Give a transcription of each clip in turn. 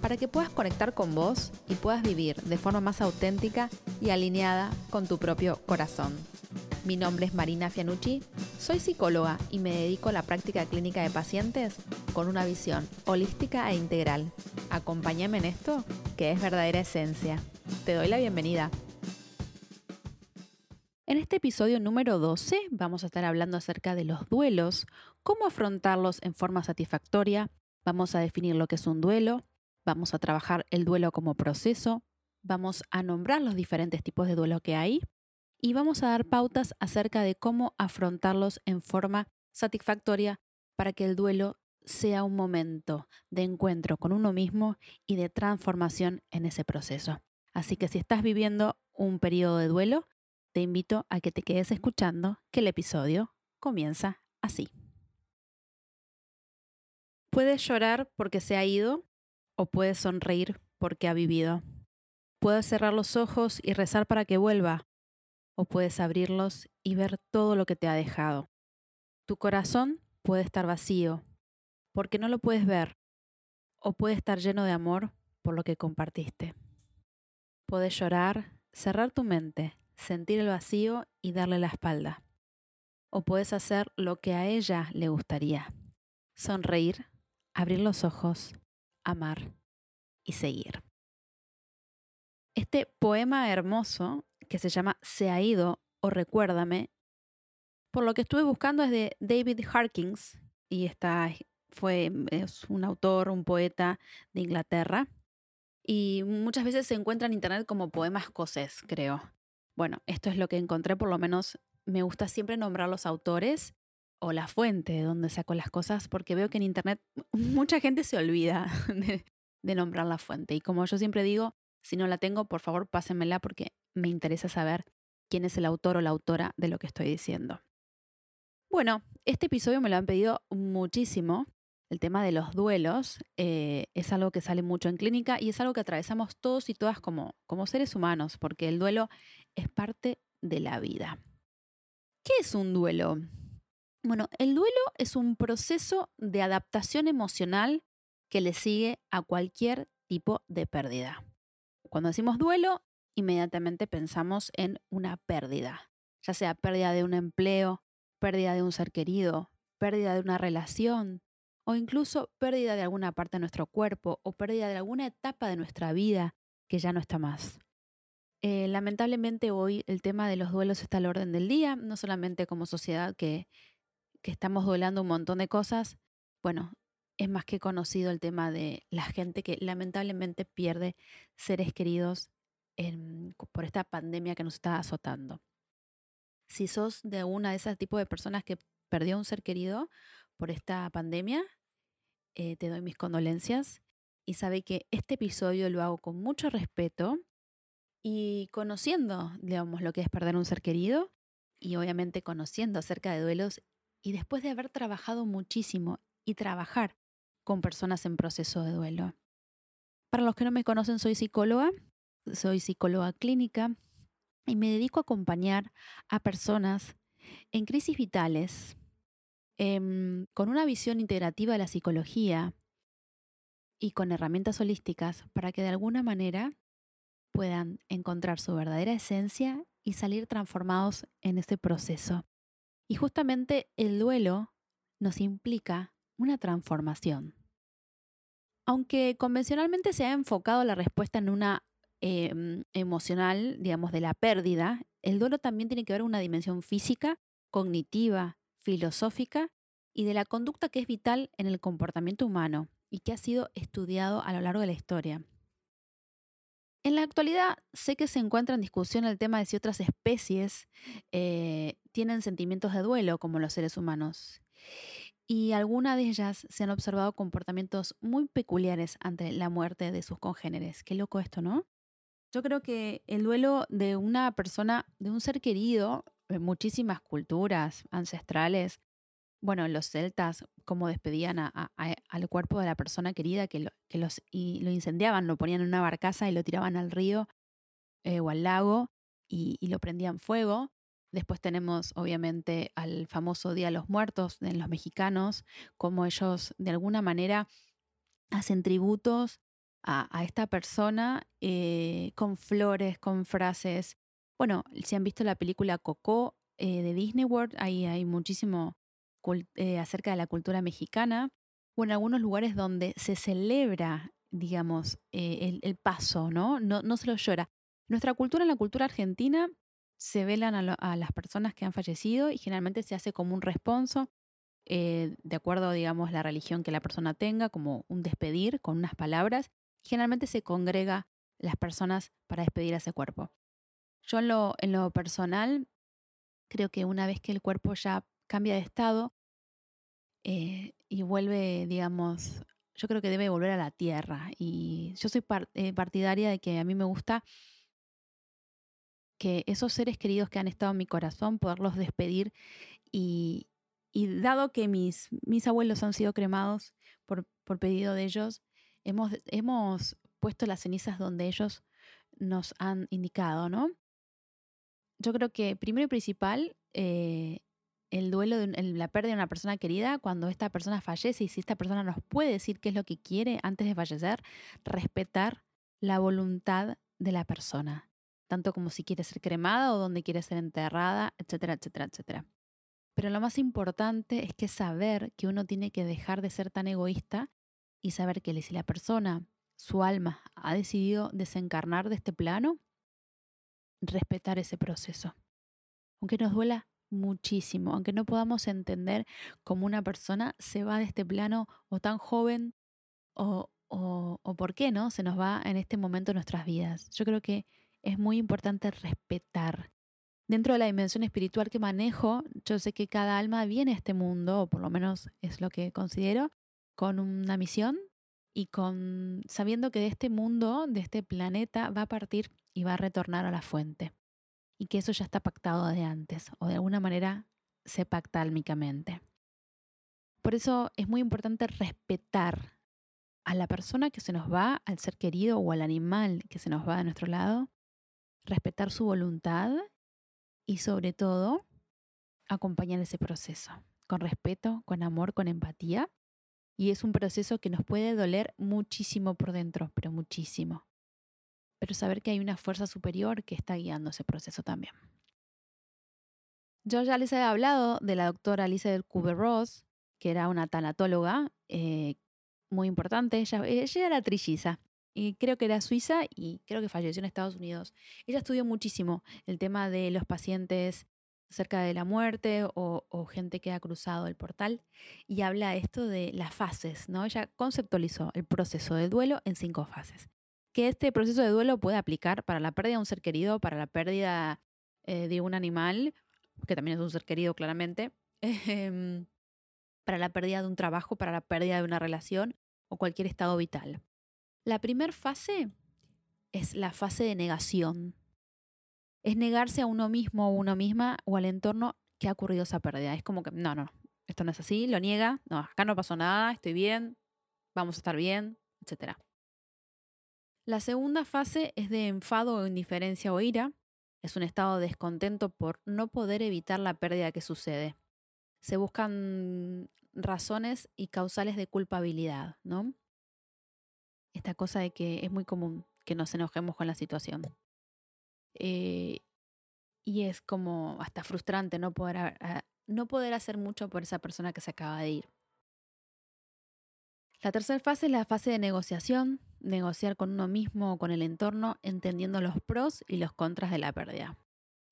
para que puedas conectar con vos y puedas vivir de forma más auténtica y alineada con tu propio corazón. Mi nombre es Marina Fianucci, soy psicóloga y me dedico a la práctica clínica de pacientes con una visión holística e integral. Acompáñame en esto, que es verdadera esencia. Te doy la bienvenida. En este episodio número 12 vamos a estar hablando acerca de los duelos, cómo afrontarlos en forma satisfactoria, vamos a definir lo que es un duelo, vamos a trabajar el duelo como proceso, vamos a nombrar los diferentes tipos de duelo que hay y vamos a dar pautas acerca de cómo afrontarlos en forma satisfactoria para que el duelo sea un momento de encuentro con uno mismo y de transformación en ese proceso. Así que si estás viviendo un periodo de duelo, te invito a que te quedes escuchando que el episodio comienza así. Puedes llorar porque se ha ido o puedes sonreír porque ha vivido. Puedes cerrar los ojos y rezar para que vuelva o puedes abrirlos y ver todo lo que te ha dejado. Tu corazón puede estar vacío porque no lo puedes ver o puede estar lleno de amor por lo que compartiste. Puedes llorar, cerrar tu mente, sentir el vacío y darle la espalda. O puedes hacer lo que a ella le gustaría. Sonreír, abrir los ojos, amar y seguir. Este poema hermoso que se llama Se ha ido o Recuérdame, por lo que estuve buscando es de David Harkins y fue, es un autor, un poeta de Inglaterra y muchas veces se encuentra en internet como poema escocés, creo. Bueno, esto es lo que encontré, por lo menos me gusta siempre nombrar los autores o la fuente de donde saco las cosas, porque veo que en internet mucha gente se olvida de, nombrar la fuente. Y como yo siempre digo, si no la tengo, por favor pásenmela porque me interesa saber quién es el autor o la autora de lo que estoy diciendo. Bueno, este episodio me lo han pedido muchísimo. El tema de los duelos eh, es algo que sale mucho en clínica y es algo que atravesamos todos y todas como, como seres humanos, porque el duelo es parte de la vida. ¿Qué es un duelo? Bueno, el duelo es un proceso de adaptación emocional que le sigue a cualquier tipo de pérdida. Cuando decimos duelo, inmediatamente pensamos en una pérdida, ya sea pérdida de un empleo, pérdida de un ser querido, pérdida de una relación o incluso pérdida de alguna parte de nuestro cuerpo o pérdida de alguna etapa de nuestra vida que ya no está más. Eh, lamentablemente hoy el tema de los duelos está al orden del día, no solamente como sociedad que, que estamos duelando un montón de cosas, bueno, es más que conocido el tema de la gente que lamentablemente pierde seres queridos por esta pandemia que nos está azotando. Si sos de una de esas tipos de personas que perdió un ser querido por esta pandemia, eh, te doy mis condolencias y sabe que este episodio lo hago con mucho respeto y conociendo, digamos, lo que es perder un ser querido y obviamente conociendo acerca de duelos y después de haber trabajado muchísimo y trabajar con personas en proceso de duelo. Para los que no me conocen, soy psicóloga, soy psicóloga clínica y me dedico a acompañar a personas en crisis vitales em, con una visión integrativa de la psicología y con herramientas holísticas para que de alguna manera puedan encontrar su verdadera esencia y salir transformados en este proceso. Y justamente el duelo nos implica una transformación. Aunque convencionalmente se ha enfocado la respuesta en una em, emocional, digamos, de la pérdida, el duelo también tiene que ver una dimensión física, cognitiva, filosófica y de la conducta que es vital en el comportamiento humano y que ha sido estudiado a lo largo de la historia. En la actualidad sé que se encuentra en discusión el tema de si otras especies eh, tienen sentimientos de duelo como los seres humanos y algunas de ellas se han observado comportamientos muy peculiares ante la muerte de sus congéneres. Qué loco esto, ¿no? Yo creo que el duelo de una persona, de un ser querido, en muchísimas culturas ancestrales, bueno, los celtas, cómo despedían al cuerpo de la persona querida, que, lo, que los, lo incendiaban, lo ponían en una barcaza y lo tiraban al río eh, o al lago y, lo prendían fuego. Después tenemos, obviamente, al famoso Día de los Muertos de los mexicanos, cómo ellos de alguna manera hacen tributos a, esta persona eh, con flores, con frases. Bueno, si han visto la película Coco eh, de Disney World, ahí hay muchísimo eh, acerca de la cultura mexicana. O en algunos lugares donde se celebra, digamos, el, paso, ¿no? ¿no? No se lo llora. Nuestra cultura, en la cultura argentina, se velan a, las personas que han fallecido y generalmente se hace como un responso, de acuerdo, digamos, la religión que la persona tenga, como un despedir con unas palabras, generalmente se congrega las personas para despedir a ese cuerpo. Yo en lo, en lo personal creo que una vez que el cuerpo ya cambia de estado eh, y vuelve, digamos, yo creo que debe volver a la tierra. Y yo soy eh, partidaria de que a mí me gusta que esos seres queridos que han estado en mi corazón, poderlos despedir y, dado que mis, mis abuelos han sido cremados por, por pedido de ellos, hemos, hemos puesto las cenizas donde ellos nos han indicado, ¿no? Yo creo que primero y principal, eh, el duelo, de la pérdida de una persona querida, cuando esta persona fallece y si esta persona nos puede decir qué es lo que quiere antes de fallecer, respetar la voluntad de la persona, tanto como si quiere ser cremada o donde quiere ser enterrada, etcétera, etcétera, etcétera. Pero lo más importante es que saber que uno tiene que dejar de ser tan egoísta y saber que si la persona, su alma, ha decidido desencarnar de este plano, respetar ese proceso. Aunque nos duela muchísimo, aunque no podamos entender cómo una persona se va de este plano o tan joven o, o, o por qué no se nos va en este momento de nuestras vidas. Yo creo que es muy importante respetar. Dentro de la dimensión espiritual que manejo, yo sé que cada alma viene a este mundo, o por lo menos es lo que considero, con una misión y con sabiendo que de este mundo, de este planeta, va a partir y va a retornar a la fuente. Y que eso ya está pactado de antes, o de alguna manera se pacta álmicamente. Por eso es muy importante respetar a la persona que se nos va, al ser querido o al animal que se nos va de nuestro lado, respetar su voluntad y sobre todo acompañar ese proceso con respeto, con amor, con empatía y es un proceso que nos puede doler muchísimo por dentro, pero muchísimo. Pero saber que hay una fuerza superior que está guiando ese proceso también. Yo ya les he hablado de la doctora Elizabeth Kubler-Ross, que era una tanatóloga eh, muy importante. Ella, ella era trilliza y creo que era suiza y creo que falleció en Estados Unidos. Ella estudió muchísimo el tema de los pacientes cerca de la muerte o, gente que ha cruzado el portal y habla esto de las fases, ¿no? Ella conceptualizó el proceso de duelo en cinco fases. Que este proceso de duelo puede aplicar para la pérdida de un ser querido, para la pérdida eh, de un animal, que también es un ser querido claramente, em, para la pérdida de un trabajo, para la pérdida de una relación o cualquier estado vital. La primera fase es la fase de negación, es negarse a uno mismo o uno misma o al entorno que ha ocurrido esa pérdida. Es como que, no, no, esto no es así, lo niega, no, acá no pasó nada, estoy bien, vamos a estar bien, etc. La segunda fase es de enfado o indiferencia o ira. Es un estado de descontento por no poder evitar la pérdida que sucede. Se buscan razones y causales de culpabilidad, ¿no? Esta cosa de que es muy común que nos enojemos con la situación. Eh, y es como hasta frustrante no poder, no poder hacer mucho por esa persona que se acaba de ir. La tercera fase es la fase de negociación, negociar con uno mismo o con el entorno, entendiendo los pros y los contras de la pérdida.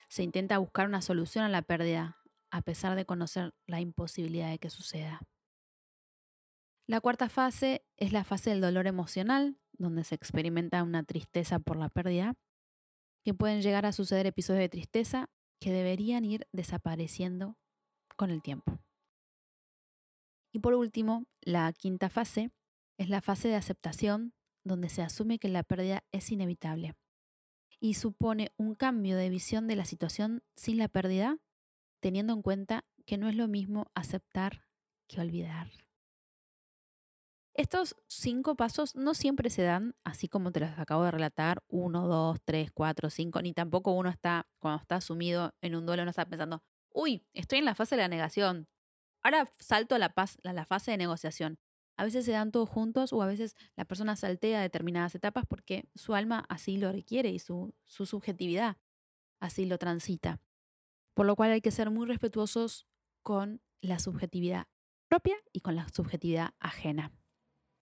Se intenta buscar una solución a la pérdida, a pesar de conocer la imposibilidad de que suceda. La cuarta fase es la fase del dolor emocional, donde se experimenta una tristeza por la pérdida que pueden llegar a suceder episodios de tristeza que deberían ir desapareciendo con el tiempo. Y por último, la quinta fase es la fase de aceptación, donde se asume que la pérdida es inevitable. y supone un cambio de visión de la situación sin la pérdida, teniendo en cuenta que no es lo mismo aceptar que olvidar. Estos cinco pasos no siempre se dan así como te los acabo de relatar, uno, dos, tres, cuatro, cinco, ni tampoco uno está, cuando está sumido en un duelo, no está pensando, uy, estoy en la fase de la negación, ahora salto a la, fase de negociación. A veces se dan todos juntos o a veces la persona saltea determinadas etapas porque su alma así lo requiere y su, su subjetividad así lo transita. Por lo cual hay que ser muy respetuosos con la subjetividad propia y con la subjetividad ajena.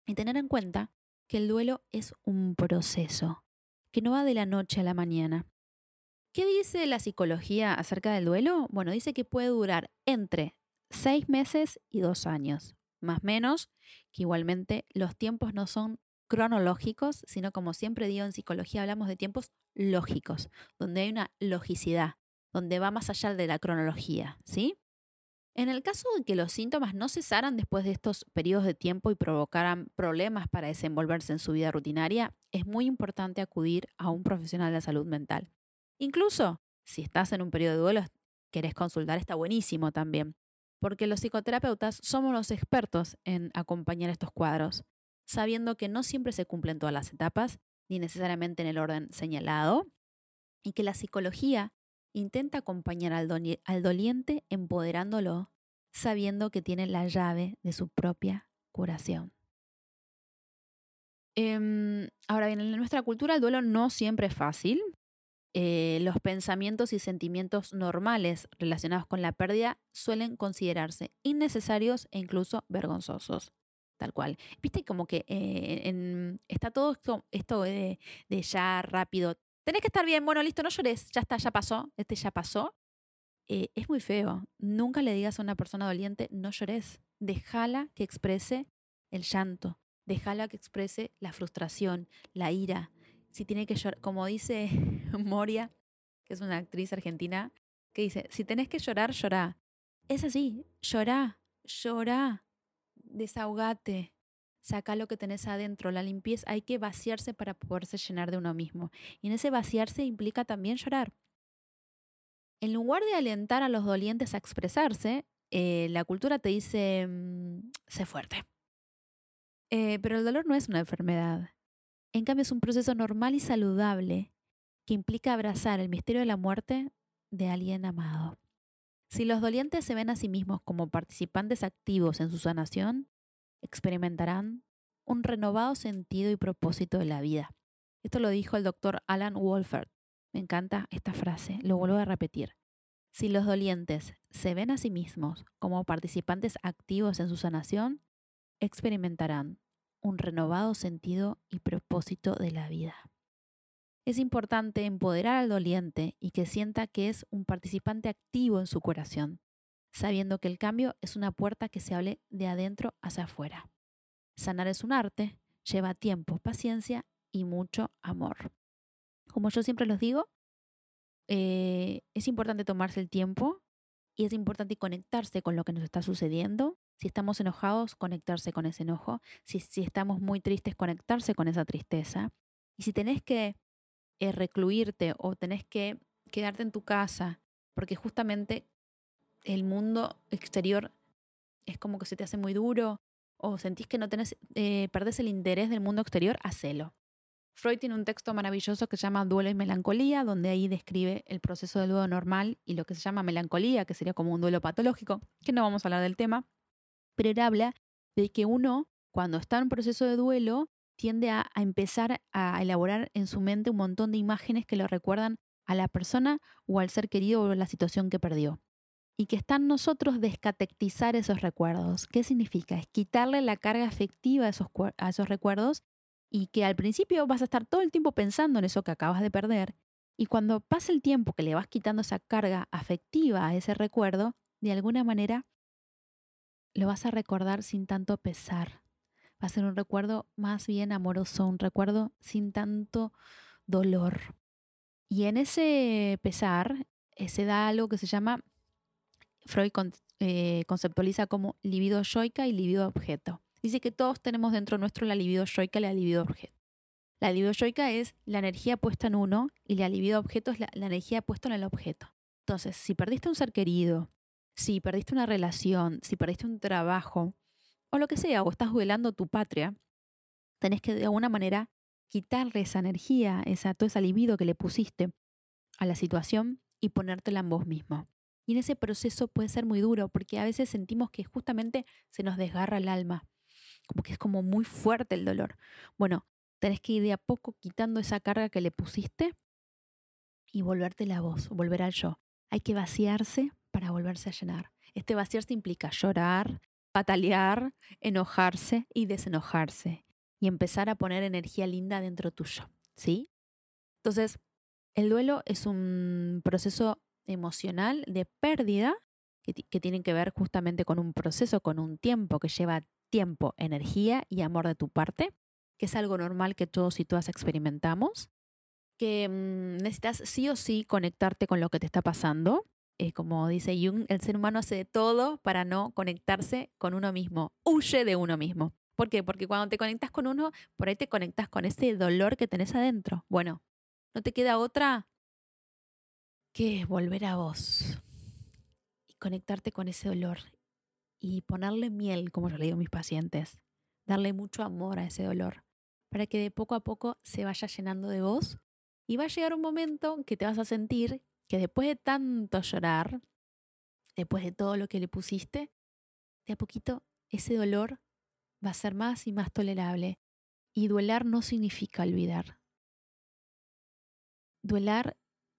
Y tener en cuenta que el duelo es un proceso, que no va de la noche a la mañana. ¿Qué dice la psicología acerca del duelo? Bueno, dice que puede durar entre seis meses y dos años, más menos, que igualmente los tiempos no son cronológicos, sino como siempre digo en psicología hablamos de tiempos lógicos, donde hay una logicidad, donde va más allá de la cronología, ¿sí? En el caso de que los síntomas no cesaran después de estos periodos de tiempo y provocaran problemas para desenvolverse en su vida rutinaria, es muy importante acudir a un profesional de salud mental. Incluso si estás en un periodo de duelo, querés consultar, está buenísimo también, porque los psicoterapeutas somos los expertos en acompañar estos cuadros, sabiendo que no siempre se cumplen todas las etapas, ni necesariamente en el orden señalado, y que la psicología Intenta acompañar al, doliente empoderándolo, sabiendo que tiene la llave de su propia curación. Em, ahora bien, en nuestra cultura el duelo no siempre es fácil. Eh, los pensamientos y sentimientos normales relacionados con la pérdida suelen considerarse innecesarios e incluso vergonzosos. Tal cual. Viste como que eh, está todo esto, de, de, ya rápido, Tenés que estar bien, bueno, listo, no llores, ya está, ya pasó, este ya pasó. Eh, es muy feo. Nunca le digas a una persona doliente, no llores. Déjala que exprese el llanto, déjala que exprese la frustración, la ira. Si tiene que llorar, como dice Moria, que es una actriz argentina, que dice, si tenés que llorar, llorá. Es así, llorá, llorá, desahogate, saca lo que tenés adentro, la limpieza, hay que vaciarse para poderse llenar de uno mismo. Y en ese vaciarse implica también llorar. En lugar de alentar a los dolientes a expresarse, eh, la cultura te dice, mm, sé fuerte. Eh, pero el dolor no es una enfermedad. En cambio, es un proceso normal y saludable que implica abrazar el misterio de la muerte de alguien amado. Si los dolientes se ven a sí mismos como participantes activos en su sanación, experimentarán un renovado sentido y propósito de la vida. Esto lo dijo el doctor Alan Wolfert. Me encanta esta frase, lo vuelvo a repetir. Si los dolientes se ven a sí mismos como participantes activos en su sanación, experimentarán un renovado sentido y propósito de la vida. Es importante empoderar al doliente y que sienta que es un participante activo en su curación, sabiendo que el cambio es una puerta que se hable de adentro hacia afuera. Sanar es un arte, lleva tiempo, paciencia y mucho amor. Como yo siempre los digo, eh, es importante tomarse el tiempo y es importante conectarse con lo que nos está sucediendo. Si estamos enojados, conectarse con ese enojo. Si, si estamos muy tristes, conectarse con esa tristeza. Y si tenés que eh, recluirte o tenés que quedarte en tu casa, porque justamente el mundo exterior es como que se te hace muy duro o sentís que no tenés, eh, perdés el interés del mundo exterior, hacelo. Freud tiene un texto maravilloso que se llama Duelo y Melancolía, donde ahí describe el proceso del duelo normal y lo que se llama melancolía, que sería como un duelo patológico, que no vamos a hablar del tema, pero él habla de que uno, cuando está en un proceso de duelo, tiende a, a empezar a elaborar en su mente un montón de imágenes que lo recuerdan a la persona o al ser querido o a la situación que perdió y que está en nosotros descatectizar esos recuerdos. ¿Qué significa? Es quitarle la carga afectiva a esos, a esos recuerdos y que al principio vas a estar todo el tiempo pensando en eso que acabas de perder y cuando pasa el tiempo que le vas quitando esa carga afectiva a ese recuerdo, de alguna manera lo vas a recordar sin tanto pesar. Va a ser un recuerdo más bien amoroso, un recuerdo sin tanto dolor. Y en ese pesar eh, se da algo que se llama Freud eh, conceptualiza como libido yoica y libido objeto. Dice que todos tenemos dentro nuestro la libido yoica y la libido objeto. La libido yoica es la energía puesta en uno y la libido objeto es la, energía puesta en el objeto. Entonces, si perdiste un ser querido, si perdiste una relación, si perdiste un trabajo, o lo que sea, o estás duelando tu patria, tenés que de alguna manera quitarle esa energía, esa, todo ese libido que le pusiste a la situación y ponértela en vos mismo. Y en ese proceso puede ser muy duro porque a veces sentimos que justamente se nos desgarra el alma, como que es como muy fuerte el dolor. Bueno, tenés que ir de a poco quitando esa carga que le pusiste y volverte la voz, volver al yo. Hay que vaciarse para volverse a llenar. Este vaciarse implica llorar, patalear, enojarse y desenojarse y empezar a poner energía linda dentro tuyo, ¿sí? Entonces, el duelo es un proceso emocional de pérdida que, que tiene que ver justamente con un proceso, con un tiempo que lleva tiempo, energía y amor de tu parte, que es algo normal que todos y todas experimentamos, que mm, necesitas sí o sí conectarte con lo que te está pasando. Eh, como dice Jung, el ser humano hace de todo para no conectarse con uno mismo, huye de uno mismo. ¿Por qué? Porque cuando te conectas con uno, por ahí te conectas con ese dolor que tenés adentro. Bueno, no te queda otra que volver a vos y conectarte con ese dolor y ponerle miel, como yo le digo a mis pacientes, darle mucho amor a ese dolor para que de poco a poco se vaya llenando de vos y va a llegar un momento que te vas a sentir que después de tanto llorar, después de todo lo que le pusiste, de a poquito ese dolor va a ser más y más tolerable. Y duelar no significa olvidar. Duelar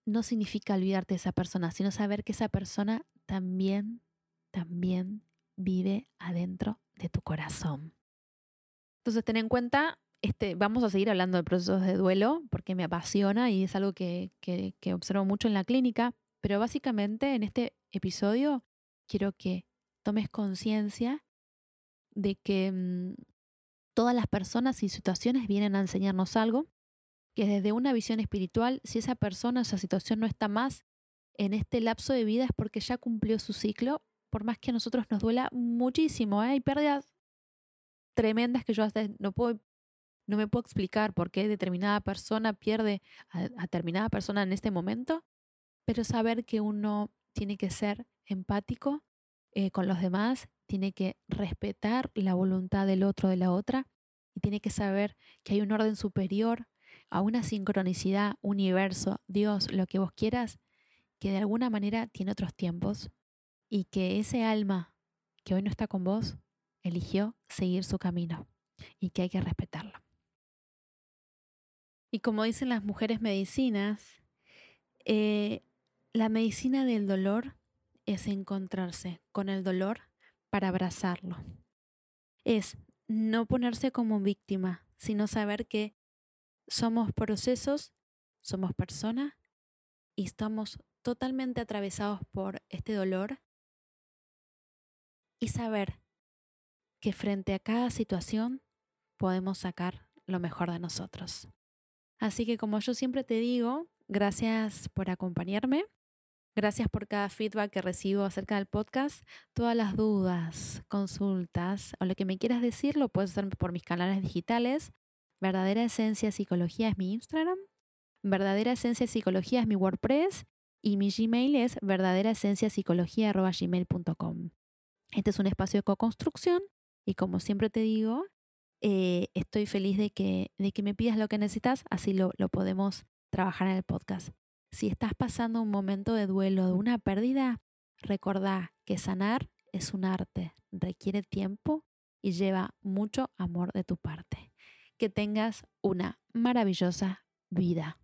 no significa olvidarte de esa persona, sino saber que esa persona también, también vive adentro de tu corazón. Entonces ten en cuenta, este, vamos a seguir hablando de procesos de duelo porque me apasiona y es algo que, que, observo mucho en la clínica, pero básicamente en este episodio quiero que tomes conciencia de que mm, todas las personas y situaciones vienen a enseñarnos algo, que desde una visión espiritual, si esa persona, esa situación no está más en este lapso de vida es porque ya cumplió su ciclo, por más que a nosotros nos duela muchísimo. ¿eh? Hay pérdidas tremendas que yo no, puedo, no me puedo explicar por qué determinada persona pierde a, a determinada persona en este momento, pero saber que uno tiene que ser empático eh, con los demás, tiene que respetar la voluntad del otro, de la otra, y tiene que saber que hay un orden superior, a una sincronicidad, universo, Dios, lo que vos quieras, que de alguna manera tiene otros tiempos y que ese alma que hoy no está con vos eligió seguir su camino y que hay que respetarlo. Y como dicen las mujeres medicinas, eh, la medicina del dolor es encontrarse con el dolor para abrazarlo. Es no ponerse como víctima, sino saber que somos procesos, somos personas y estamos totalmente atravesados por este dolor y saber que frente a cada situación podemos sacar lo mejor de nosotros. Así que como yo siempre te digo, gracias por acompañarme. Gracias por cada feedback que recibo acerca del podcast. Todas las dudas, consultas o lo que me quieras decir lo puedes hacer por mis canales digitales. Verdadera Esencia Psicología es mi Instagram. Verdadera Esencia Psicología es mi WordPress. Y mi Gmail es verdaderaesenciapsicología.gmail.com. Este es un espacio de co-construcción y como siempre te digo, eh, estoy feliz de que, de que me pidas lo que necesitas, así lo, lo podemos trabajar en el podcast. Si estás pasando un momento de duelo, de una pérdida, recordá que sanar es un arte, requiere tiempo y lleva mucho amor de tu parte. Que tengas una maravillosa vida.